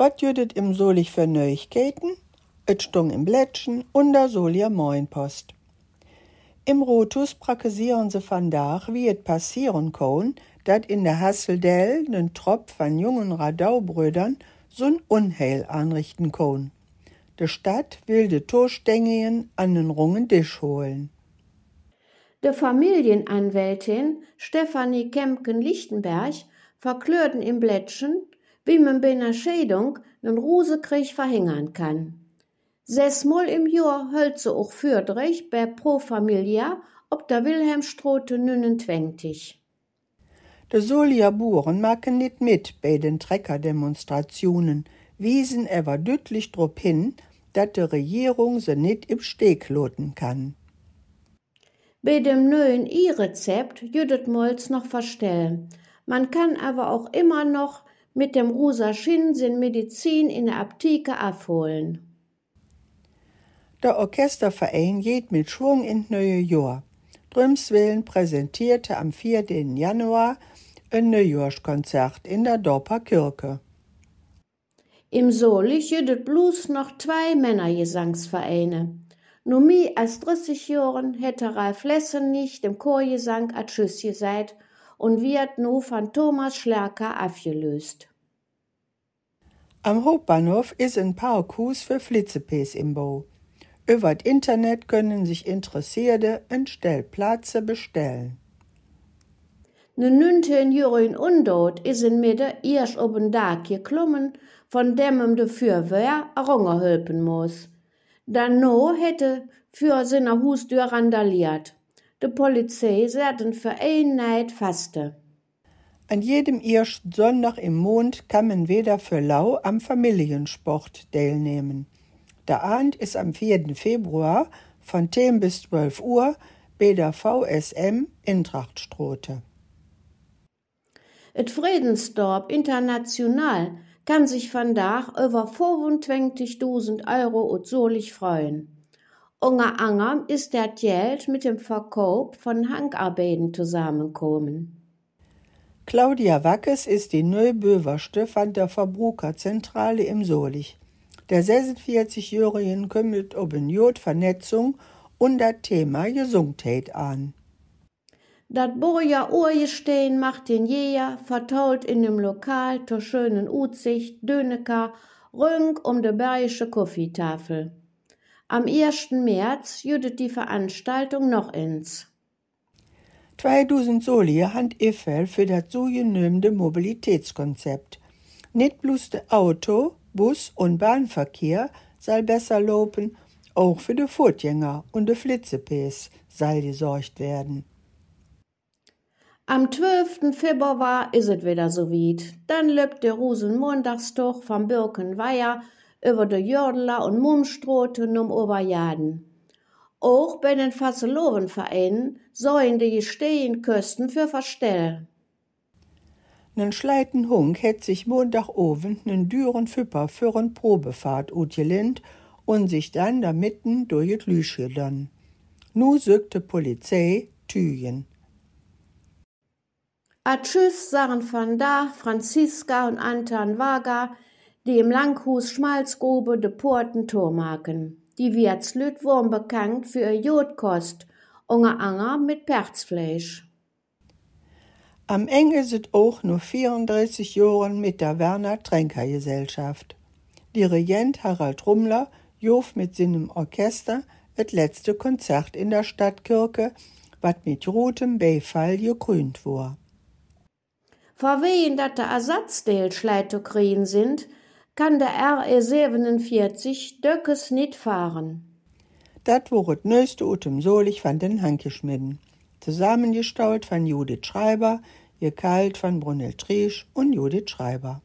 Wat jüdet im Solich für Neuigkeiten? Et stung im Blättchen und da soll ihr Moinpost. Im Rotus prakesieren se vandaag wie et passieren kann, dat in der Hasseldell nen Tropf van jungen Radaubrüdern so'n Unheil anrichten kann. De Stadt will de Torstängeien an den rungen Tisch holen. De Familienanwältin Stefanie Kempken-Lichtenberg verklörten im Blättchen, wie man bei einer Schädung nen Rusekrieg verhindern kann. Sechsmal im Jahr sie auch Fürdrich bei Pro Familia ob der Wilhelmstrote 29. De Solier Buren machen nicht mit bei den Treckerdemonstrationen, wiesen ewer dütlich drop hin, dat de Regierung se nicht im Steg loten kann. Bei dem neuen I-Rezept jüdet Molz noch verstellen. Man kann aber auch immer noch mit dem rosa Schinsen Medizin in der Apteke abholen. Der Orchesterverein geht mit Schwung in neue Jahr. Drümswillen präsentierte am 4. Januar ein Neujahrskonzert in der Dorper Kirche. Im Solich jüdet bloß noch zwei Männergesangsvereine. No mi als 30 Jahren hätte Ralf Lessen nicht dem Chorgesang a Tschüss gesagt und wird no von Thomas Schlerker abgelöst. Am Hauptbahnhof ist ein Parkhus für Flitzepees im Bau. Über das Internet können sich Interessierte einen Stellplatz bestellen. Ne 19-jährigen Undot is in Mitte erst op den Dag geklommen, von dem ihm de Fürwehr herunterhelfen muss. Danno hätte für seine Hustür randaliert. De Polizei säten für ein Neid faste. An jedem ersten Sonntag im Mond kann man wieder für Lau am Familiensport teilnehmen. Der Abend ist am 4. Februar von 10 bis 12 Uhr bei der VSM Intrachtstrote. Et Friedensdorp International kann sich vandaag über 25.000 Euro und solich freuen. Unter anderem ist der Geld mit dem Verkauf von Handarbeiten zusammenkommen. Claudia Wackes ist die Neuböverste von der Verbrucherzentrale im Solich. Der 46-Jährigen kümmert ob in Jod-Vernetzung und das Thema Gesundheit an. Dat Boja Urgestein macht den Jäger vertaut in dem Lokal zur schönen Utsicht Döneker rüng um de bergische Kaffeetafel. Am 1. März jüdet die Veranstaltung noch ins. 2000 Soli hand Eiffel für das so genümmende Mobilitätskonzept. Nicht bloß der Auto, Bus und Bahnverkehr soll besser lopen, auch für die Fußgänger und die Flitzepees soll gesorgt werden. Am 12. Februar is het wieder so weit. Dann löbt der Rosenmontagstoch vom Birkenweiher über de Jördeler und Mumstroten um Oberjaden. Auch bei den Fasselovenvereinen sollen die Gestehen für verstellen. Nen schleiten Hunk hätt sich Montagabend nen düren Füpper für en Probefahrt utgelehnt und sich dann da mitten durch et Lüsche dann. Nu sögte Polizei Tüjen. A tschüss sagen von da Franziska und Anton Wager, die im Langhus Schmalzgrube de Porten Tormarken. Die Wirtslüt wurm bekannt für ihr Jodkost, unter Anger mit Perzfleisch. Am Ende sind auch nur 34 Joren mit der Werner Tränker Gesellschaft. Dirigent Harald Rummler jof mit seinem Orchester et letzte Konzert in der Stadtkirche, wat mit rotem Beifall gekrönt war. Vor wen dat der Ersatzdeel Schleitokrin sind, kann der RE 47 Döckes nicht fahren. Dat war het neueste Utem Solich van den Hankeschmidden. Zusammengestaut von Judith Schreiber, ihr Kalt von Brunel Triesch und Judith Schreiber.